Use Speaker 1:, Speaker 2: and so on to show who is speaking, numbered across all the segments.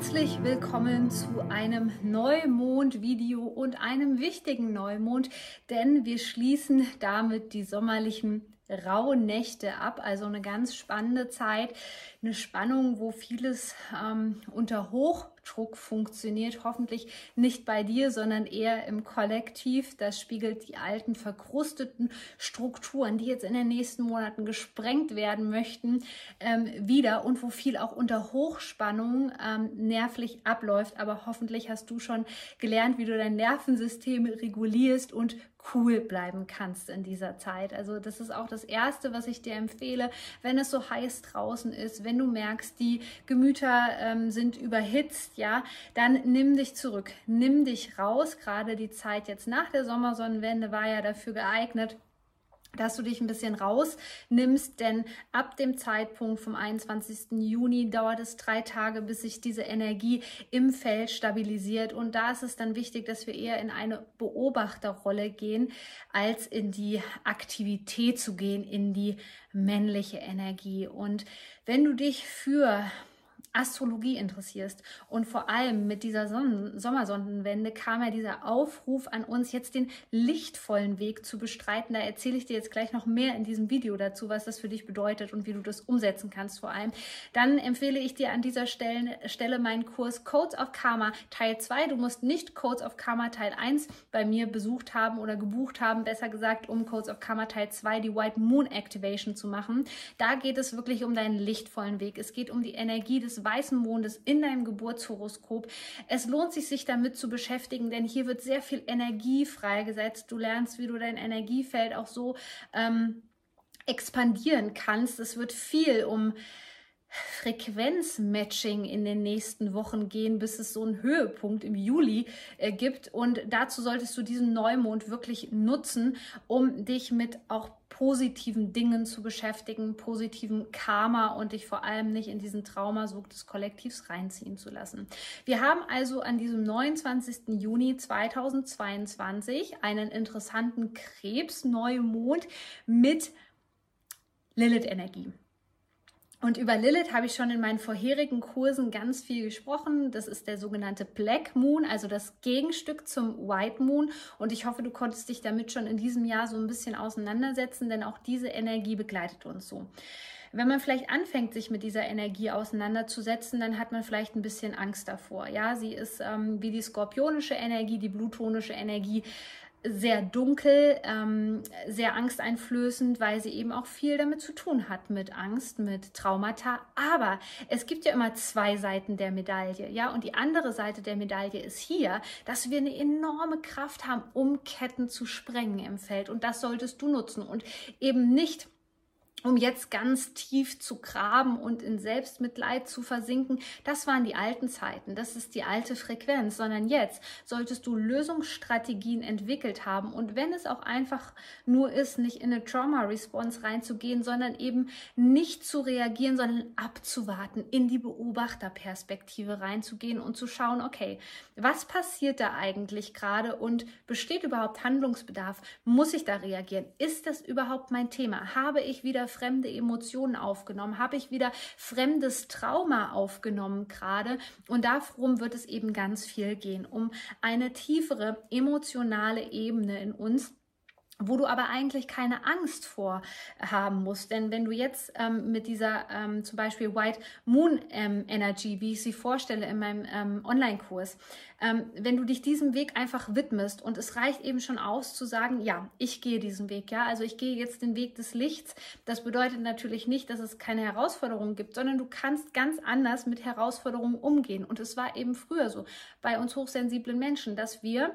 Speaker 1: Herzlich willkommen zu einem Neumond-Video und einem wichtigen Neumond, denn wir schließen damit die sommerlichen rauen Nächte ab. Also eine ganz spannende Zeit, eine Spannung, wo vieles ähm, unter Hochdruck funktioniert. Hoffentlich nicht bei dir, sondern eher im Kollektiv. Das spiegelt die alten verkrusteten Strukturen, die jetzt in den nächsten Monaten gesprengt werden möchten, ähm, wieder und wo viel auch unter Hochspannung ähm, nervlich abläuft. Aber hoffentlich hast du schon gelernt, wie du dein Nervensystem regulierst und cool bleiben kannst in dieser Zeit. Also das ist auch das Erste, was ich dir empfehle, wenn es so heiß draußen ist, wenn du merkst, die Gemüter ähm, sind überhitzt, ja, dann nimm dich zurück, nimm dich raus. Gerade die Zeit jetzt nach der Sommersonnenwende war ja dafür geeignet, dass du dich ein bisschen rausnimmst, denn ab dem Zeitpunkt vom 21. Juni dauert es drei Tage, bis sich diese Energie im Feld stabilisiert. Und da ist es dann wichtig, dass wir eher in eine Beobachterrolle gehen, als in die Aktivität zu gehen, in die männliche Energie. Und wenn du dich für Astrologie interessierst und vor allem mit dieser Sonnen Sommersonnenwende kam ja dieser Aufruf an uns, jetzt den lichtvollen Weg zu bestreiten. Da erzähle ich dir jetzt gleich noch mehr in diesem Video dazu, was das für dich bedeutet und wie du das umsetzen kannst vor allem. Dann empfehle ich dir an dieser Stelle, Stelle meinen Kurs Codes of Karma Teil 2. Du musst nicht Codes of Karma Teil 1 bei mir besucht haben oder gebucht haben, besser gesagt, um Codes of Karma Teil 2, die White Moon Activation zu machen. Da geht es wirklich um deinen lichtvollen Weg. Es geht um die Energie des weißen Mondes in deinem Geburtshoroskop. Es lohnt sich, sich damit zu beschäftigen, denn hier wird sehr viel Energie freigesetzt. Du lernst, wie du dein Energiefeld auch so ähm, expandieren kannst. Es wird viel um Frequenzmatching in den nächsten Wochen gehen, bis es so einen Höhepunkt im Juli äh, gibt. Und dazu solltest du diesen Neumond wirklich nutzen, um dich mit auch positiven Dingen zu beschäftigen, positiven Karma und dich vor allem nicht in diesen Traumasog des Kollektivs reinziehen zu lassen. Wir haben also an diesem 29. Juni 2022 einen interessanten Krebs-Neumond mit Lilith-Energie. Und über Lilith habe ich schon in meinen vorherigen Kursen ganz viel gesprochen. Das ist der sogenannte Black Moon, also das Gegenstück zum White Moon. Und ich hoffe, du konntest dich damit schon in diesem Jahr so ein bisschen auseinandersetzen, denn auch diese Energie begleitet uns so. Wenn man vielleicht anfängt, sich mit dieser Energie auseinanderzusetzen, dann hat man vielleicht ein bisschen Angst davor. Ja, sie ist ähm, wie die skorpionische Energie, die blutonische Energie sehr dunkel, ähm, sehr angsteinflößend, weil sie eben auch viel damit zu tun hat, mit Angst, mit Traumata. Aber es gibt ja immer zwei Seiten der Medaille, ja. Und die andere Seite der Medaille ist hier, dass wir eine enorme Kraft haben, um Ketten zu sprengen im Feld. Und das solltest du nutzen und eben nicht um jetzt ganz tief zu graben und in Selbstmitleid zu versinken. Das waren die alten Zeiten, das ist die alte Frequenz, sondern jetzt solltest du Lösungsstrategien entwickelt haben und wenn es auch einfach nur ist, nicht in eine Trauma-Response reinzugehen, sondern eben nicht zu reagieren, sondern abzuwarten, in die Beobachterperspektive reinzugehen und zu schauen, okay, was passiert da eigentlich gerade und besteht überhaupt Handlungsbedarf? Muss ich da reagieren? Ist das überhaupt mein Thema? Habe ich wieder fremde Emotionen aufgenommen? Habe ich wieder fremdes Trauma aufgenommen gerade? Und darum wird es eben ganz viel gehen, um eine tiefere emotionale Ebene in uns wo du aber eigentlich keine Angst vor haben musst. Denn wenn du jetzt ähm, mit dieser ähm, zum Beispiel White Moon ähm, Energy, wie ich sie vorstelle in meinem ähm, Online-Kurs, ähm, wenn du dich diesem Weg einfach widmest und es reicht eben schon aus zu sagen, ja, ich gehe diesen Weg, ja, also ich gehe jetzt den Weg des Lichts. Das bedeutet natürlich nicht, dass es keine Herausforderungen gibt, sondern du kannst ganz anders mit Herausforderungen umgehen. Und es war eben früher so bei uns hochsensiblen Menschen, dass wir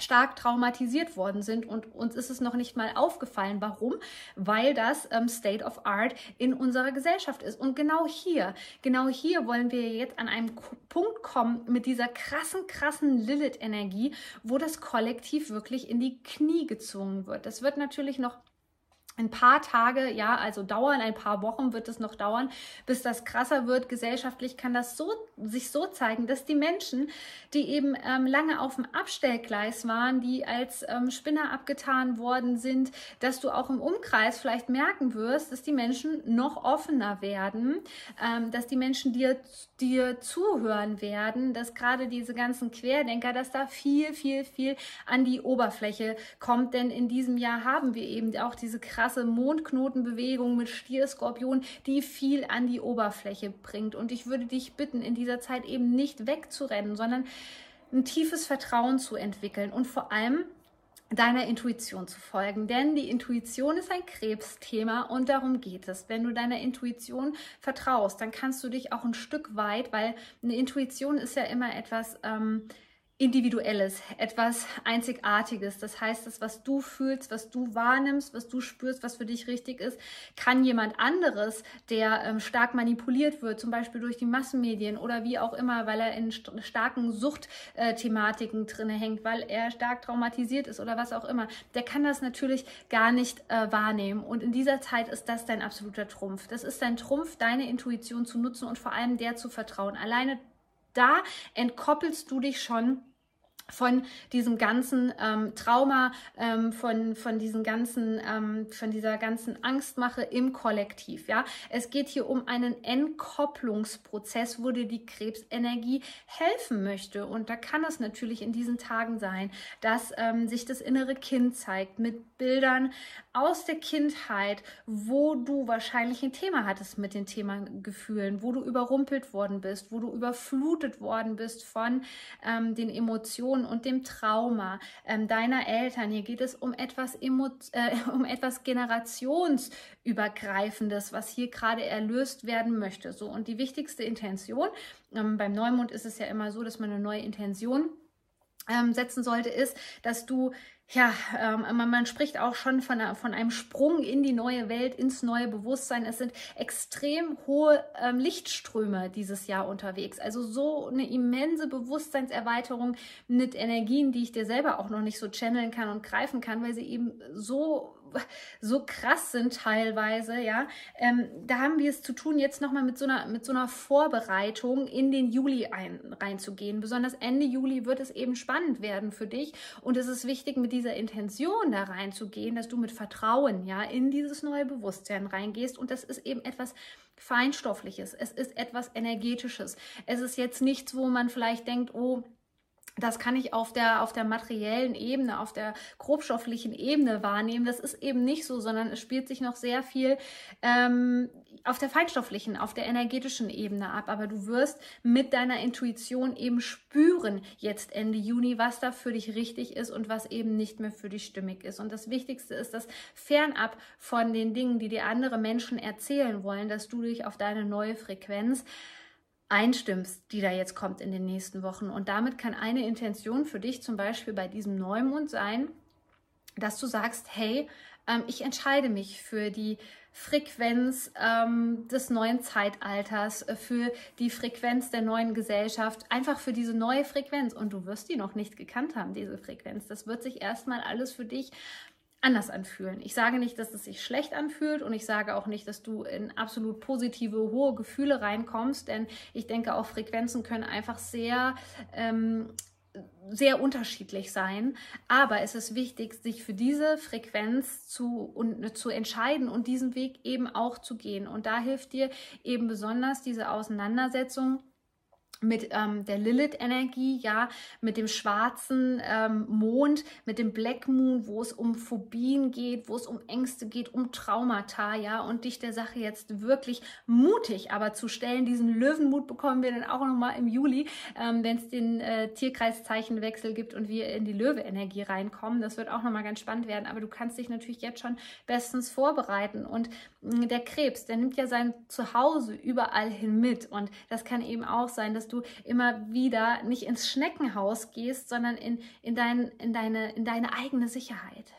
Speaker 1: stark traumatisiert worden sind und uns ist es noch nicht mal aufgefallen. Warum? Weil das ähm, State of Art in unserer Gesellschaft ist. Und genau hier, genau hier wollen wir jetzt an einem Punkt kommen mit dieser krassen, krassen Lilith-Energie, wo das Kollektiv wirklich in die Knie gezwungen wird. Das wird natürlich noch ein paar Tage, ja, also dauern, ein paar Wochen wird es noch dauern, bis das krasser wird. Gesellschaftlich kann das so, sich so zeigen, dass die Menschen, die eben ähm, lange auf dem Abstellgleis waren, die als ähm, Spinner abgetan worden sind, dass du auch im Umkreis vielleicht merken wirst, dass die Menschen noch offener werden, ähm, dass die Menschen dir, dir zuhören werden, dass gerade diese ganzen Querdenker, dass da viel, viel, viel an die Oberfläche kommt, denn in diesem Jahr haben wir eben auch diese krasse krasse Mondknotenbewegung mit Stier-Skorpion, die viel an die Oberfläche bringt. Und ich würde dich bitten, in dieser Zeit eben nicht wegzurennen, sondern ein tiefes Vertrauen zu entwickeln und vor allem deiner Intuition zu folgen. Denn die Intuition ist ein Krebsthema und darum geht es. Wenn du deiner Intuition vertraust, dann kannst du dich auch ein Stück weit, weil eine Intuition ist ja immer etwas, ähm, Individuelles, etwas Einzigartiges. Das heißt, das, was du fühlst, was du wahrnimmst, was du spürst, was für dich richtig ist, kann jemand anderes, der ähm, stark manipuliert wird, zum Beispiel durch die Massenmedien oder wie auch immer, weil er in st starken Suchtthematiken äh, drinne hängt, weil er stark traumatisiert ist oder was auch immer, der kann das natürlich gar nicht äh, wahrnehmen. Und in dieser Zeit ist das dein absoluter Trumpf. Das ist dein Trumpf, deine Intuition zu nutzen und vor allem der zu vertrauen. Alleine da entkoppelst du dich schon von diesem ganzen ähm, Trauma, ähm, von, von diesen ganzen, ähm, von dieser ganzen Angstmache im Kollektiv. Ja, es geht hier um einen Entkopplungsprozess, wo dir die Krebsenergie helfen möchte. Und da kann es natürlich in diesen Tagen sein, dass ähm, sich das innere Kind zeigt mit Bildern aus der Kindheit, wo du wahrscheinlich ein Thema hattest mit den Thema Gefühlen, wo du überrumpelt worden bist, wo du überflutet worden bist von ähm, den Emotionen Emotionen und dem Trauma ähm, deiner Eltern. Hier geht es um etwas, Emo äh, um etwas generationsübergreifendes, was hier gerade erlöst werden möchte. So und die wichtigste Intention ähm, beim Neumond ist es ja immer so, dass man eine neue Intention ähm, setzen sollte, ist, dass du ja, ähm, man, spricht auch schon von, einer, von, einem Sprung in die neue Welt, ins neue Bewusstsein. Es sind extrem hohe ähm, Lichtströme dieses Jahr unterwegs. Also so eine immense Bewusstseinserweiterung mit Energien, die ich dir selber auch noch nicht so channeln kann und greifen kann, weil sie eben so so krass sind teilweise, ja, ähm, da haben wir es zu tun, jetzt nochmal mit so einer, mit so einer Vorbereitung in den Juli ein, reinzugehen. Besonders Ende Juli wird es eben spannend werden für dich und es ist wichtig, mit dieser Intention da reinzugehen, dass du mit Vertrauen, ja, in dieses neue Bewusstsein reingehst und das ist eben etwas Feinstoffliches, es ist etwas Energetisches. Es ist jetzt nichts, wo man vielleicht denkt, oh, das kann ich auf der, auf der materiellen Ebene, auf der grobstofflichen Ebene wahrnehmen. Das ist eben nicht so, sondern es spielt sich noch sehr viel ähm, auf der feinstofflichen, auf der energetischen Ebene ab. Aber du wirst mit deiner Intuition eben spüren, jetzt Ende Juni, was da für dich richtig ist und was eben nicht mehr für dich stimmig ist. Und das Wichtigste ist, dass fernab von den Dingen, die dir andere Menschen erzählen wollen, dass du dich auf deine neue Frequenz einstimmst, die da jetzt kommt in den nächsten Wochen. Und damit kann eine Intention für dich zum Beispiel bei diesem Neumond sein, dass du sagst, hey, ähm, ich entscheide mich für die Frequenz ähm, des neuen Zeitalters, äh, für die Frequenz der neuen Gesellschaft, einfach für diese neue Frequenz. Und du wirst die noch nicht gekannt haben, diese Frequenz. Das wird sich erstmal alles für dich anders anfühlen. Ich sage nicht, dass es sich schlecht anfühlt und ich sage auch nicht, dass du in absolut positive, hohe Gefühle reinkommst, denn ich denke, auch Frequenzen können einfach sehr ähm, sehr unterschiedlich sein, aber es ist wichtig, sich für diese Frequenz zu, und, zu entscheiden und diesen Weg eben auch zu gehen. Und da hilft dir eben besonders diese Auseinandersetzung mit ähm, der Lilith-Energie, ja, mit dem schwarzen ähm, Mond, mit dem Black Moon, wo es um Phobien geht, wo es um Ängste geht, um Traumata, ja, und dich der Sache jetzt wirklich mutig aber zu stellen. Diesen Löwenmut bekommen wir dann auch nochmal im Juli, ähm, wenn es den äh, Tierkreiszeichenwechsel gibt und wir in die Löwe-Energie reinkommen. Das wird auch nochmal ganz spannend werden, aber du kannst dich natürlich jetzt schon bestens vorbereiten und mh, mm, der Krebs, der nimmt ja sein Zuhause überall hin mit und das kann eben auch sein, dass du immer wieder nicht ins Schneckenhaus gehst, sondern in, in, dein, in, deine, in deine eigene Sicherheit.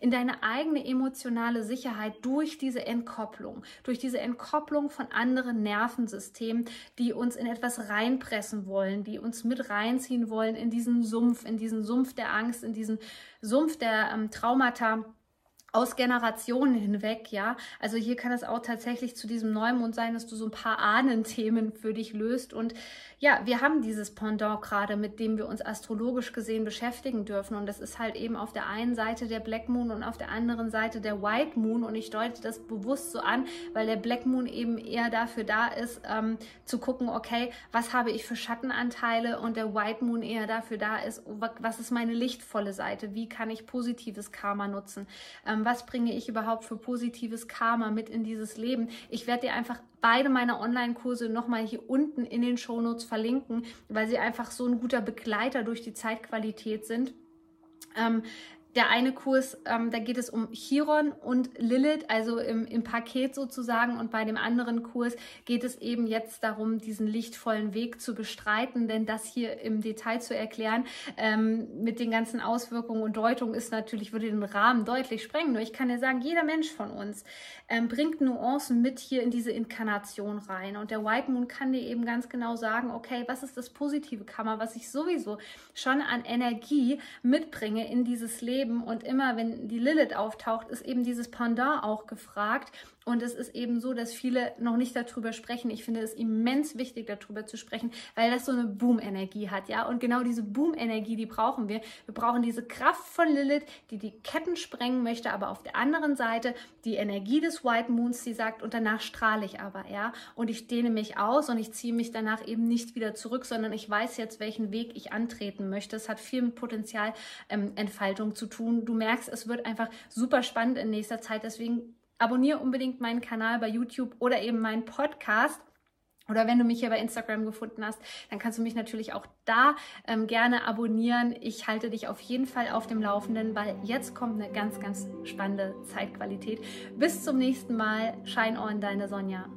Speaker 1: In deine eigene emotionale Sicherheit durch diese Entkopplung, durch diese Entkopplung von anderen Nervensystemen, die uns in etwas reinpressen wollen, die uns mit reinziehen wollen in diesen Sumpf, in diesen Sumpf der Angst, in diesen Sumpf der ähm, Traumata aus Generationen hinweg, ja. Also hier kann es auch tatsächlich zu diesem Neumond sein, dass du so ein paar Ahnenthemen für dich löst. Und ja, wir haben dieses Pendant gerade, mit dem wir uns astrologisch gesehen beschäftigen dürfen. Und das ist halt eben auf der einen Seite der Black Moon und auf der anderen Seite der White Moon. Und ich deute das bewusst so an, weil der Black Moon eben eher dafür da ist, ähm, zu gucken, okay, was habe ich für Schattenanteile und der White Moon eher dafür da ist, was ist meine lichtvolle Seite, wie kann ich positives Karma nutzen. Ähm, was bringe ich überhaupt für positives Karma mit in dieses Leben. Ich werde dir einfach beide meine Online-Kurse nochmal hier unten in den Shownotes verlinken, weil sie einfach so ein guter Begleiter durch die Zeitqualität sind. Ähm, der eine Kurs, ähm, da geht es um Chiron und Lilith, also im, im Paket sozusagen. Und bei dem anderen Kurs geht es eben jetzt darum, diesen lichtvollen Weg zu bestreiten. Denn das hier im Detail zu erklären, ähm, mit den ganzen Auswirkungen und Deutungen, ist natürlich, würde den Rahmen deutlich sprengen. Nur ich kann dir sagen, jeder Mensch von uns ähm, bringt Nuancen mit hier in diese Inkarnation rein. Und der White Moon kann dir eben ganz genau sagen, okay, was ist das positive Kammer, was ich sowieso schon an Energie mitbringe in dieses Leben Leben. Und immer, wenn die Lilith auftaucht, ist eben dieses Pendant auch gefragt. Und es ist eben so, dass viele noch nicht darüber sprechen. Ich finde es immens wichtig, darüber zu sprechen, weil das so eine Boom-Energie hat, ja. Und genau diese Boom-Energie, die brauchen wir. Wir brauchen diese Kraft von Lilith, die die Ketten sprengen möchte, aber auf der anderen Seite die Energie des White Moons, die sagt, und danach strahle ich aber, ja. Und ich dehne mich aus und ich ziehe mich danach eben nicht wieder zurück, sondern ich weiß jetzt, welchen Weg ich antreten möchte. Es hat viel mit Potenzialentfaltung ähm, zu tun. Du merkst, es wird einfach super spannend in nächster Zeit. Deswegen abonniere unbedingt meinen Kanal bei YouTube oder eben meinen Podcast. Oder wenn du mich hier bei Instagram gefunden hast, dann kannst du mich natürlich auch da ähm, gerne abonnieren. Ich halte dich auf jeden Fall auf dem Laufenden, weil jetzt kommt eine ganz, ganz spannende Zeitqualität. Bis zum nächsten Mal. Shine on, deine Sonja.